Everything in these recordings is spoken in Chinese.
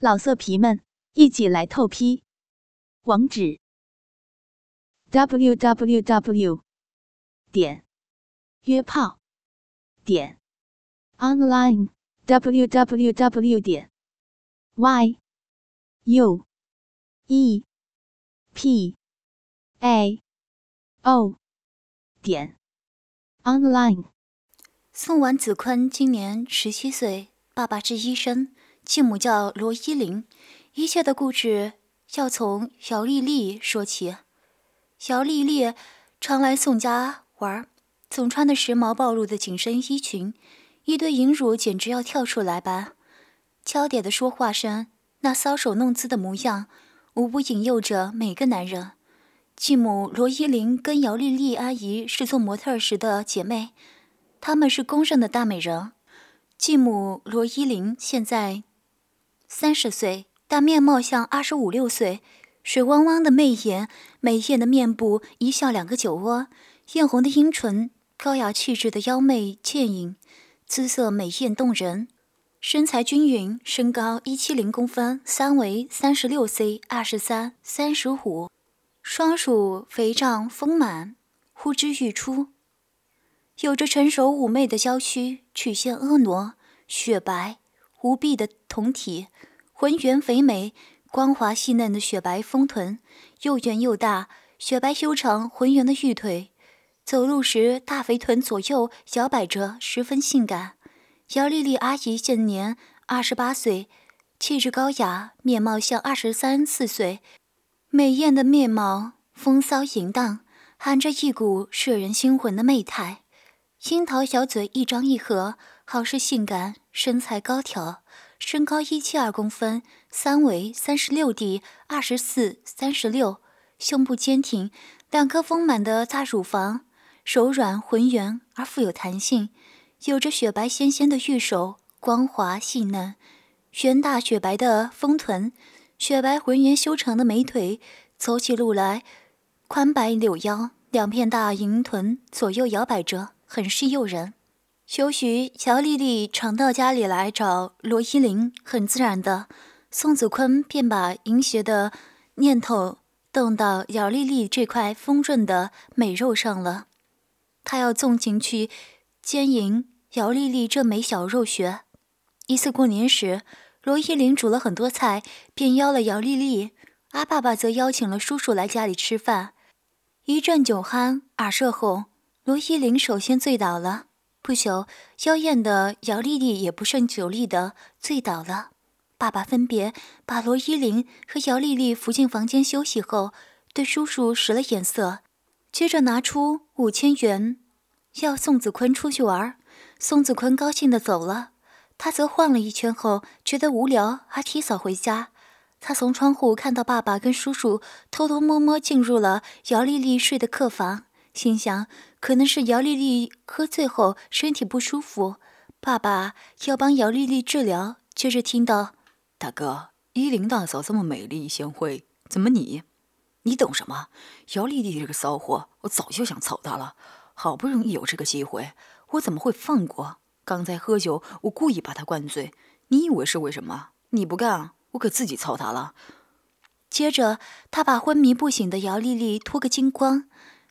老色皮们，一起来透批！网址：w w w 点约炮点 online w w w 点 y u e p a o 点 online。宋婉子坤今年十七岁，爸爸是医生。继母叫罗依林，一切的故事要从姚丽丽说起。姚丽丽常来宋家玩，总穿的时髦暴露的紧身衣裙，一堆银乳简直要跳出来般。娇嗲的说话声，那搔首弄姿的模样，无不引诱着每个男人。继母罗依林跟姚丽丽阿姨是做模特时的姐妹，她们是公认的大美人。继母罗依林现在。三十岁，但面貌像二十五六岁，水汪汪的媚眼，美艳的面部，一笑两个酒窝，艳红的樱唇，高雅气质的妖媚倩影，姿色美艳动人，身材均匀，身高一七零公分，三围三十六 C，二十三、三十五，双乳肥胀丰满，呼之欲出，有着成熟妩媚的娇躯，曲线婀娜，雪白。无臂的胴体，浑圆肥美、光滑细嫩的雪白丰臀，又圆又大，雪白修长、浑圆的玉腿，走路时大肥臀左右摇摆着，十分性感。姚丽丽阿姨现年二十八岁，气质高雅，面貌像二十三四岁，美艳的面貌，风骚淫荡，含着一股摄人心魂的媚态，樱桃小嘴一张一合。好是性感，身材高挑，身高一七二公分，三围三十六 D，二十四、三十六，胸部坚挺，两颗丰满的大乳房，柔软浑圆而富有弹性，有着雪白纤纤的玉手，光滑细嫩，圆大雪白的丰臀，雪白浑圆修长的美腿，走起路来宽摆柳腰，两片大银臀左右摇摆着，很是诱人。休许乔丽丽常到家里来找罗依林，很自然的，宋子坤便把淫邪的念头动到姚丽丽这块丰润的美肉上了。他要纵情去奸淫姚丽丽这美小肉穴。一次过年时，罗依林煮了很多菜，便邀了姚丽丽。阿爸爸则邀请了叔叔来家里吃饭。一阵酒酣耳热后，罗依林首先醉倒了。不久，妖艳的姚丽丽也不胜酒力的醉倒了。爸爸分别把罗依林和姚丽丽扶进房间休息后，对叔叔使了眼色，接着拿出五千元，要宋子坤出去玩。宋子坤高兴的走了，他则晃了一圈后觉得无聊，而提早回家。他从窗户看到爸爸跟叔叔偷偷摸摸进入了姚丽丽睡的客房。心想，可能是姚丽丽喝醉后身体不舒服，爸爸要帮姚丽丽治疗。接着听到：“大哥，依林大嫂这么美丽贤惠，怎么你？你懂什么？姚丽丽这个骚货，我早就想操她了。好不容易有这个机会，我怎么会放过？刚才喝酒，我故意把她灌醉，你以为是为什么？你不干，我可自己操她了。”接着，他把昏迷不醒的姚丽丽脱个精光。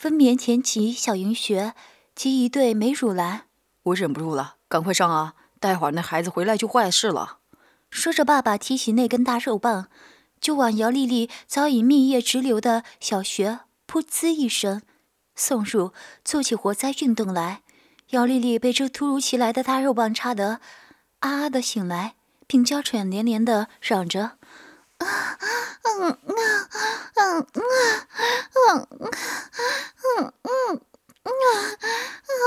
分娩前期小银穴及一对美乳来，我忍不住了，赶快上啊！待会儿那孩子回来就坏事了。说着，爸爸提起那根大肉棒，就往姚丽丽早已蜜液直流的小穴噗呲一声送入，做起活塞运动来。姚丽丽被这突如其来的大肉棒插得啊啊的醒来，并娇喘连连的嚷着。啊，嗯，啊，嗯，嗯，嗯，嗯，嗯，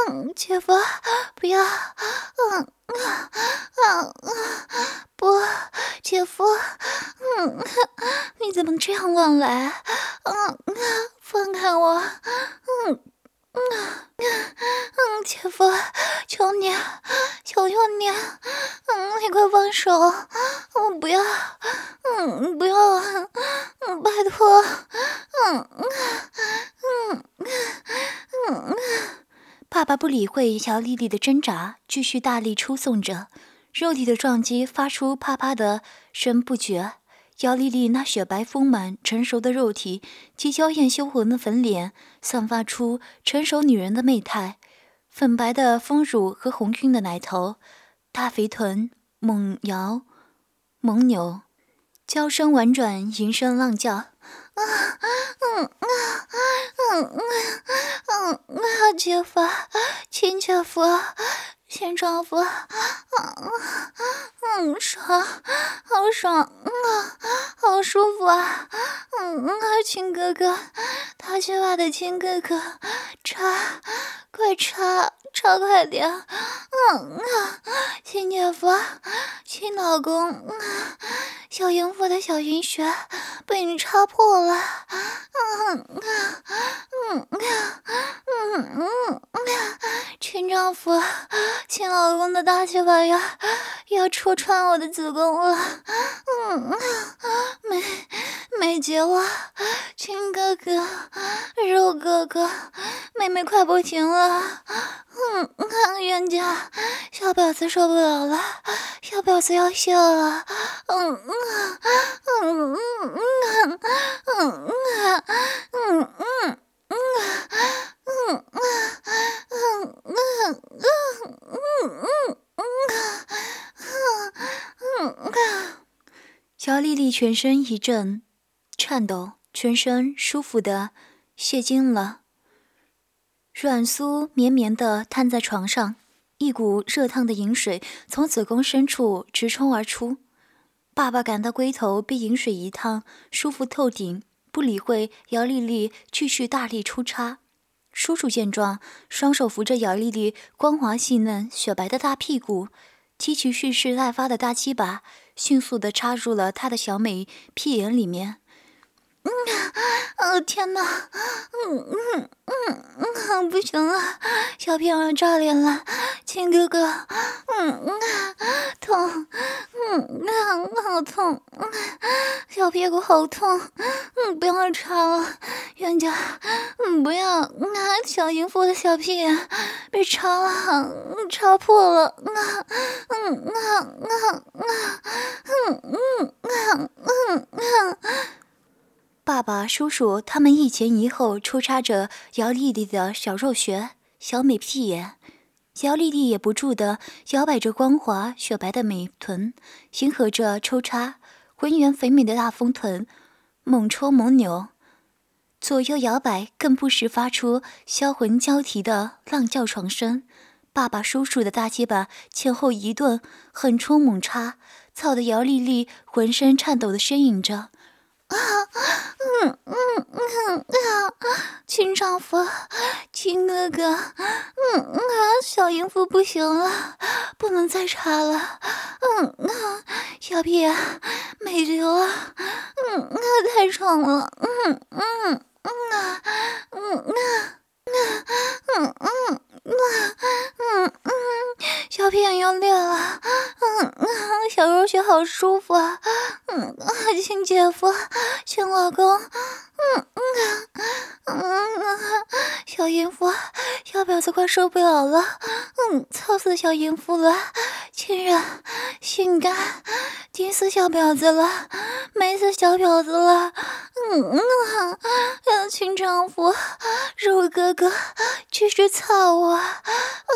嗯，姐夫，不要，嗯，嗯，嗯，不，姐夫，嗯，你怎么这样乱来？嗯，放开我，嗯。嗯嗯，姐夫，求你，求求你，嗯，你快放手，我不要，嗯，不要，嗯，拜托，嗯嗯嗯嗯嗯。爸爸不理会姚丽丽的挣扎，继续大力抽送着，肉体的撞击发出啪啪的声不绝。姚丽丽那雪白丰满、成熟的肉体及娇艳羞红的粉脸，散发出成熟女人的媚态。粉白的丰乳和红晕的奶头，大肥臀猛摇猛扭，娇声婉转，吟声浪叫。啊，嗯啊，嗯啊嗯啊，姐夫，亲姐夫。亲丈夫，嗯嗯，爽，好爽，啊，好舒服啊，嗯啊，亲哥哥，大鸡巴的亲哥哥，插，快插，插快点，嗯啊，亲姐夫，亲老公，啊，小淫妇的小淫穴被你插破了，嗯啊，嗯啊，嗯嗯啊，亲丈夫。亲老公的大鸡巴呀，要戳穿我的子宫了，嗯，啊，没美极了，亲哥哥，肉哥哥，妹妹快不行了，嗯，冤家，小婊子受不了了，小婊子要泄了，嗯嗯嗯嗯嗯嗯嗯嗯嗯。嗯嗯嗯嗯嗯嗯嗯嗯嗯姚丽丽全身一阵颤抖，全身舒服的泄精了，软酥绵绵的瘫在床上，一股热烫的饮水从子宫深处直冲而出。爸爸感到龟头被饮水一烫，舒服透顶。不理会姚丽丽，继续大力出插。叔叔见状，双手扶着姚丽丽光滑细嫩、雪白的大屁股，提起蓄势待发的大鸡巴，迅速地插入了她的小美屁眼里面。嗯，哦天哪，嗯嗯嗯嗯，不行了，小屁眼炸裂了，亲哥哥，嗯嗯，痛，嗯啊，好痛，小屁股好痛，嗯，不要插了，冤家，嗯，不要，啊，小淫妇的小屁眼被插了，插破了，啊，嗯啊啊啊，嗯嗯啊嗯啊。爸爸、叔叔他们一前一后抽插着姚丽丽的小肉穴、小美屁眼，姚丽丽也不住地摇摆着光滑雪白的美臀，迎合着抽插，浑圆肥美的大丰臀猛抽猛扭，左右摇摆，更不时发出销魂交替的浪叫床声。爸爸、叔叔的大鸡巴前后一顿狠冲猛插，操得姚丽丽浑身颤抖地呻吟着。啊，嗯嗯嗯啊，亲丈夫，亲哥哥，嗯啊，小淫妇不行了，不能再插了，嗯啊，小屁啊，美流啊，嗯啊，太爽了，嗯嗯嗯啊，嗯啊，嗯嗯。嗯嗯嗯，小屁眼要裂了，嗯嗯，小肉穴好舒服啊，嗯啊，亲姐夫，亲老公，嗯嗯嗯，小淫妇，小婊子快受不了了，嗯，操死小淫妇了，亲人，性感，顶死小婊子了，美死小婊子了，嗯嗯，亲丈夫，肉哥哥，继续操我。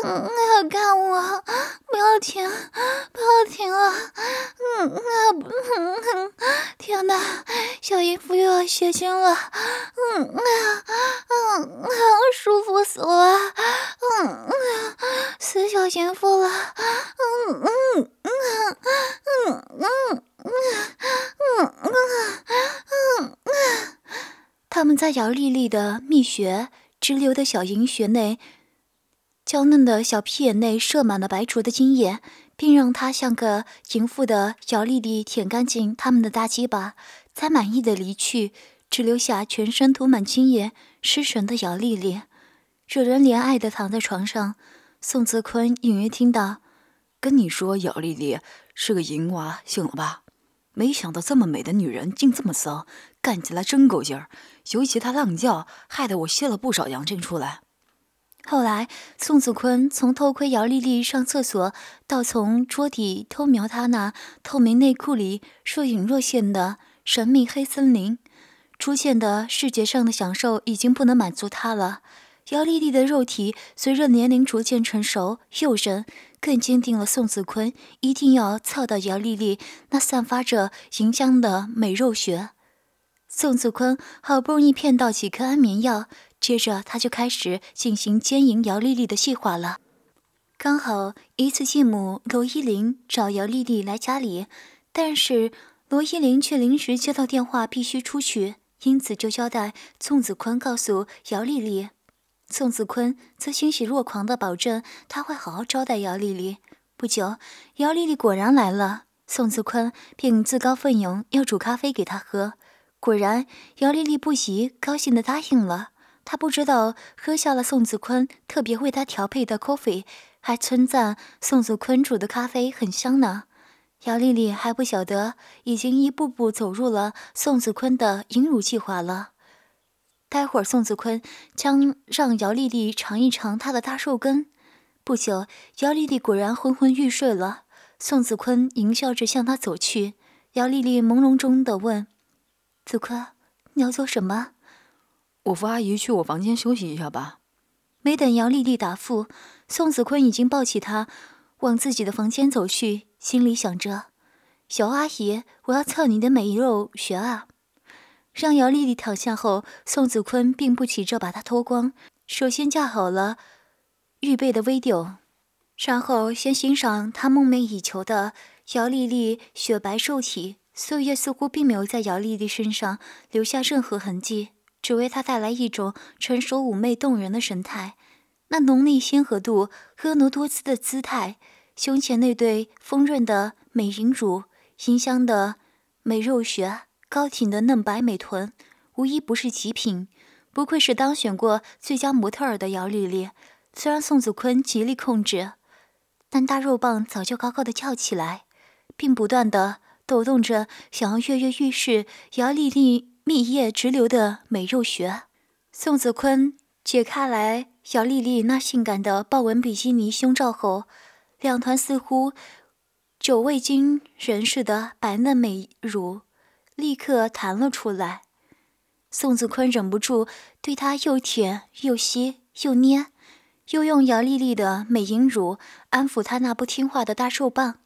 嗯，要干我，不要停，不要停啊。嗯啊，天哪，小淫妇又要血精了。嗯啊，嗯啊，舒服死了。嗯啊，死小淫妇了。嗯嗯嗯嗯嗯嗯嗯嗯嗯，他们在姚丽丽的蜜穴直流的小银穴内。娇嫩的小屁眼内射满了白灼的精液，并让她像个淫妇的姚丽丽舔干净他们的大鸡巴，才满意的离去，只留下全身涂满精液、失神的姚丽丽，惹人怜爱的躺在床上。宋泽坤隐约听到：“跟你说，姚丽丽是个淫娃，醒了吧？没想到这么美的女人竟这么骚，干起来真够劲儿。尤其她浪叫，害得我泄了不少阳精出来。”后来，宋子坤从偷窥姚丽丽上厕所，到从桌底偷瞄她那透明内裤里若隐若现的神秘黑森林，出现的视觉上的享受已经不能满足他了。姚丽丽的肉体随着年龄逐渐成熟诱人，更坚定了宋子坤一定要操到姚丽丽那散发着淫香的美肉穴。宋子坤好不容易骗到几颗安眠药。接着，他就开始进行奸淫姚丽丽的计划了。刚好一次，继母罗依林找姚丽丽来家里，但是罗依林却临时接到电话，必须出去，因此就交代宋子坤告诉姚丽丽。宋子坤则欣喜若狂地保证他会好好招待姚丽丽。不久，姚丽丽果然来了，宋子坤便自告奋勇要煮咖啡给她喝。果然，姚丽丽不疑，高兴地答应了。她不知道喝下了宋子坤特别为她调配的 coffee，还称赞宋子坤煮的咖啡很香呢。姚丽丽还不晓得，已经一步步走入了宋子坤的引乳计划了。待会儿，宋子坤将让姚丽丽尝一尝他的大肉根。不久，姚丽丽果然昏昏欲睡了。宋子坤淫笑着向她走去。姚丽丽朦胧中的问：“子坤，你要做什么？”我扶阿姨去我房间休息一下吧。没等姚丽丽答复，宋子坤已经抱起她往自己的房间走去，心里想着：“小阿姨，我要操你的美肉穴啊！”让姚丽丽躺下后，宋子坤并不急着把她脱光，首先架好了预备的 video，然后先欣赏他梦寐以求的姚丽丽雪白瘦体。岁月似乎并没有在姚丽丽身上留下任何痕迹。只为她带来一种成熟妩媚动人的神态，那浓丽鲜合度、婀娜多姿的姿态，胸前那对丰润的美银乳、银香的美肉穴、高挺的嫩白美臀，无一不是极品。不愧是当选过最佳模特儿的姚丽丽。虽然宋子坤极力控制，但大肉棒早就高高的翘起来，并不断的抖动着，想要跃跃欲试姚丽丽。蜜液直流的美肉穴，宋子坤解开来姚丽丽那性感的豹纹比基尼胸罩后，两团似乎久未经人似的白嫩美乳立刻弹了出来。宋子坤忍不住对她又舔又吸又捏，又用姚丽丽的美银乳安抚她那不听话的大肉棒，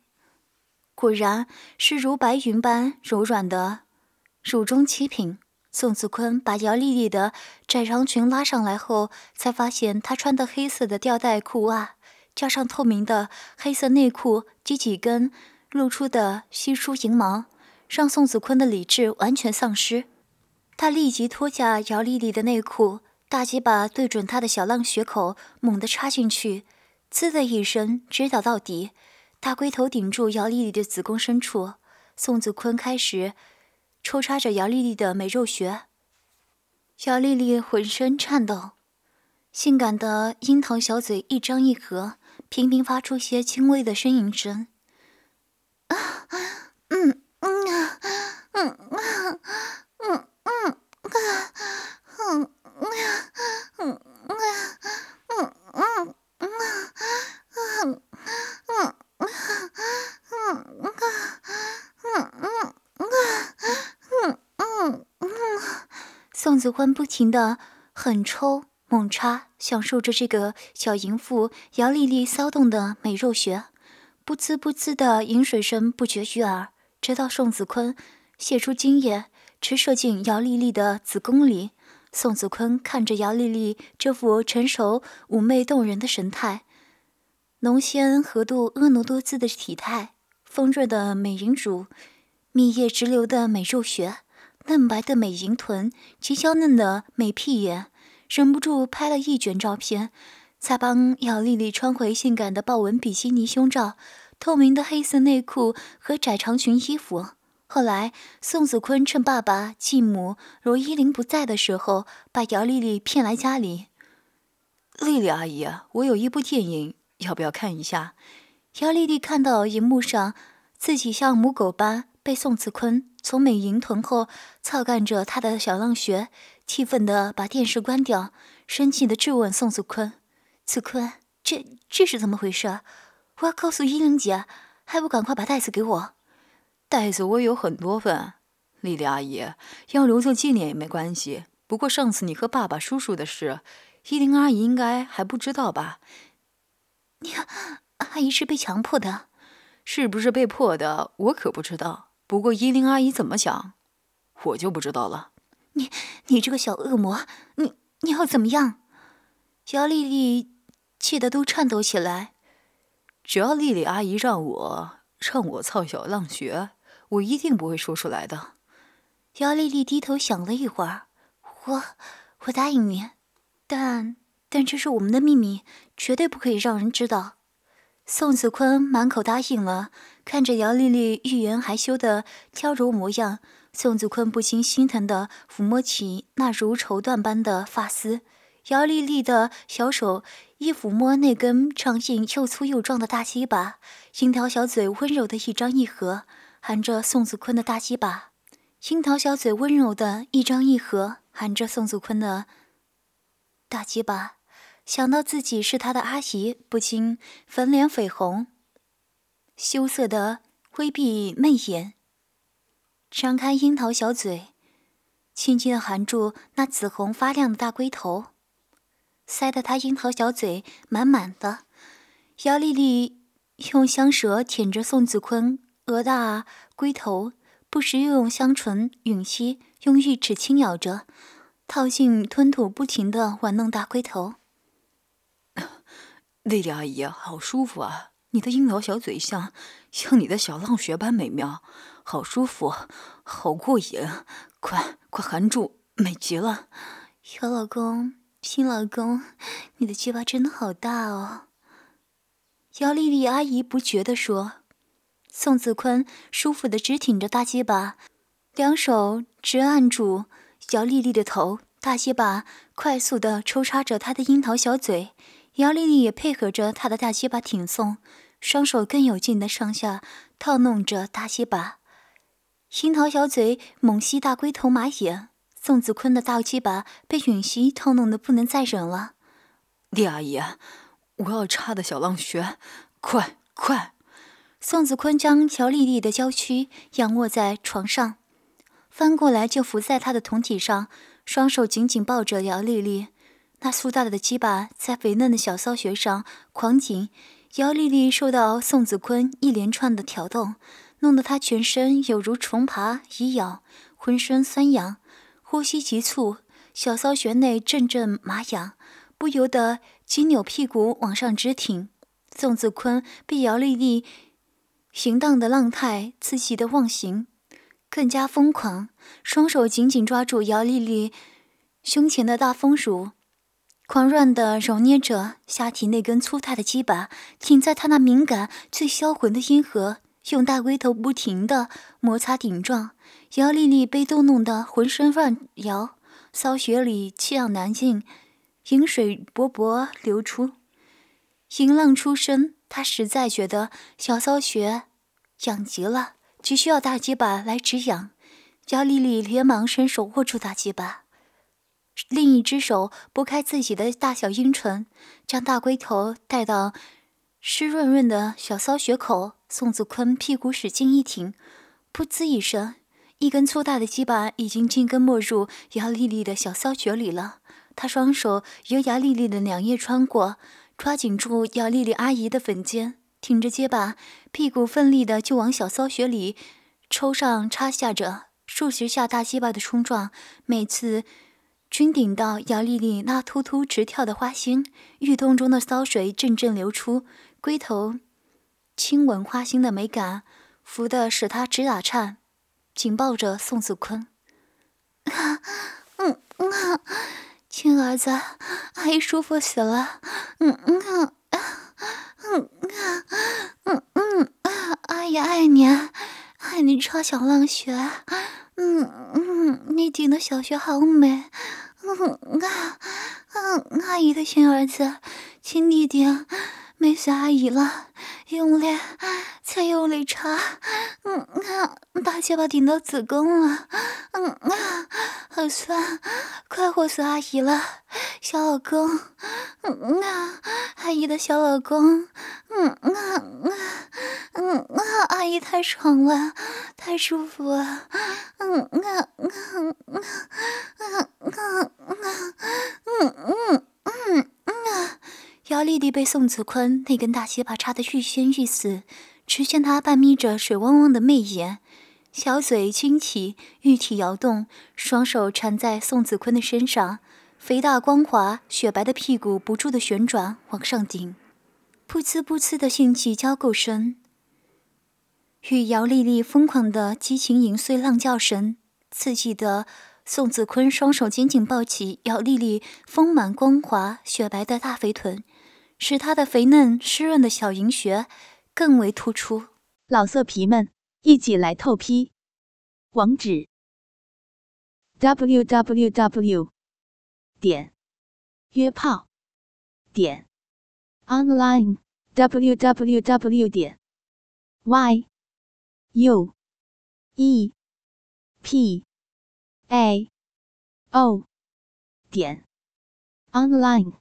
果然是如白云般柔软的。乳中七品，宋子坤把姚丽丽的窄长裙拉上来后，才发现她穿的黑色的吊带裤袜，加上透明的黑色内裤及几根露出的稀疏银毛，让宋子坤的理智完全丧失。他立即脱下姚丽丽的内裤，大鸡巴对准她的小浪穴口猛地插进去，滋的一声直捣到底，大龟头顶住姚丽丽的子宫深处。宋子坤开始。抽插着姚丽丽的美肉穴，姚丽丽浑身颤抖，性感的樱桃小嘴一张一合，频频发出些轻微的呻吟声。啊，嗯嗯啊，嗯啊，嗯嗯啊，嗯啊，嗯啊，嗯嗯嗯啊，嗯。宋子欢不停的狠抽猛插，享受着这个小淫妇姚丽丽骚动的美肉穴，不滋不滋的饮水声不绝于耳。直到宋子坤泄出精液，直射进姚丽丽的子宫里。宋子坤看着姚丽丽这副成熟妩媚动人的神态，浓鲜合度婀娜多姿的体态，丰润的美银乳，蜜液直流的美肉穴。嫩白的美银臀及娇嫩的美屁眼，忍不住拍了一卷照片，才帮姚丽丽穿回性感的豹纹比基尼胸罩、透明的黑色内裤和窄长裙衣服。后来，宋子坤趁爸爸、继母罗依林不在的时候，把姚丽丽骗来家里。丽丽阿姨，我有一部电影，要不要看一下？姚丽丽看到荧幕上自己像母狗般被宋子坤。从美银臀后操干着他的小浪穴，气愤地把电视关掉，生气地质问宋子坤：“子坤，这这是怎么回事？我要告诉依玲姐，还不赶快把袋子给我？袋子我有很多份，丽丽阿姨要留作纪念也没关系。不过上次你和爸爸、叔叔的事，依玲阿姨应该还不知道吧？你阿姨是被强迫的，是不是被迫的？我可不知道。不过依玲阿姨怎么想，我就不知道了。你你这个小恶魔，你你要怎么样？姚丽丽气得都颤抖起来。只要丽丽阿姨让我让我操小浪穴，我一定不会说出来的。姚丽丽低头想了一会儿，我我答应你，但但这是我们的秘密，绝对不可以让人知道。宋子坤满口答应了，看着姚丽丽欲言还休的娇柔模样，宋子坤不禁心疼的抚摸起那如绸缎般的发丝。姚丽丽的小手一抚摸那根长硬又粗又壮的大鸡巴，樱桃小嘴温柔的一张一合，含着宋子坤的大鸡巴。樱桃小嘴温柔的一张一合，含着宋子坤的大鸡巴。想到自己是他的阿姨，不禁粉脸绯红，羞涩的微闭媚眼，张开樱桃小嘴，轻轻的含住那紫红发亮的大龟头，塞得他樱桃小嘴满满的。姚丽丽用香舌舔着宋子坤额大龟头，不时又用香唇吮吸，用玉齿轻咬着，套进吞吐，不停的玩弄大龟头。丽丽阿姨，好舒服啊！你的樱桃小嘴像像你的小浪穴般美妙，好舒服，好过瘾！快快含住，美极了！小老公，新老公，你的鸡巴真的好大哦！姚丽丽阿姨不觉地说。宋子坤舒服的直挺着大鸡巴，两手直按住姚丽丽的头，大鸡巴快速的抽插着她的樱桃小嘴。姚丽丽也配合着他的大鸡巴挺送，双手更有劲的上下套弄着大鸡巴。樱桃小嘴猛吸大龟头马眼，宋子坤的大鸡巴被允熙套弄的不能再忍了。李阿姨，我要插的小浪穴，快快！宋子坤将乔丽丽的娇躯仰卧在床上，翻过来就伏在她的酮体上，双手紧紧抱着姚丽丽。那粗大的鸡巴在肥嫩的小骚穴上狂紧，姚丽丽受到宋子坤一连串的挑动，弄得她全身有如虫爬蚁咬，浑身酸痒，呼吸急促，小骚穴内阵阵麻痒，不由得紧扭屁股往上直挺。宋子坤被姚丽丽行荡的浪态刺激的忘形，更加疯狂，双手紧紧抓住姚丽丽胸前的大丰乳。狂乱地揉捏着下体那根粗大的鸡巴，挺在她那敏感、最销魂的阴核，用大龟头不停地摩擦顶撞。姚丽丽被逗弄得浑身乱摇，骚穴里气氧难尽，饮水勃勃流出，淫浪出声。她实在觉得小骚穴痒极了，只需要大鸡巴来止痒。姚丽丽连忙伸手握住大鸡巴。另一只手拨开自己的大小阴唇，将大龟头带到湿润润的小骚穴口。宋子坤屁股使劲一挺，噗呲一声，一根粗大的鸡巴已经进根没入姚丽丽的小骚穴里了。他双手由姚丽丽的两腋穿过，抓紧住姚丽丽阿姨的粉尖，挺着结巴，屁股奋力的就往小骚穴里抽上插下着，数十下大鸡巴的冲撞，每次。均顶到姚丽丽那突突直跳的花心，玉洞中的骚水阵阵流出，龟头亲吻花心的美感，服得使她直打颤，紧抱着宋子坤。嗯嗯，亲儿子，阿姨舒服死了。嗯嗯嗯嗯嗯嗯嗯，阿姨爱你，爱你超小浪学。嗯嗯，你顶的小学好美。嗯啊嗯，阿姨的亲儿子，亲弟弟，美死阿姨了，用力，再用力插，嗯啊，大结巴顶到子宫了，嗯啊，好酸，快活死阿姨了，小老公，嗯啊，阿姨的小老公，嗯啊啊，嗯啊，阿姨太爽了，太舒服了，嗯啊啊啊啊啊啊，嗯嗯嗯嗯。姚丽丽被宋子坤那根大鸡巴插得欲仙欲死，只见她半眯着水汪汪的媚眼，小嘴轻启，玉体摇动，双手缠在宋子坤的身上，肥大光滑、雪白的屁股不住的旋转往上顶，噗呲噗呲的性器交媾声，与姚丽丽疯狂的激情淫碎浪叫声，刺激的宋子坤双手紧紧抱起姚丽丽丰满光滑、雪白的大肥臀。使她的肥嫩湿润的小银穴更为突出。老色皮们，一起来透批！网址：w w w 点约炮点 online w w w 点 y u e p a. O. 点。Online。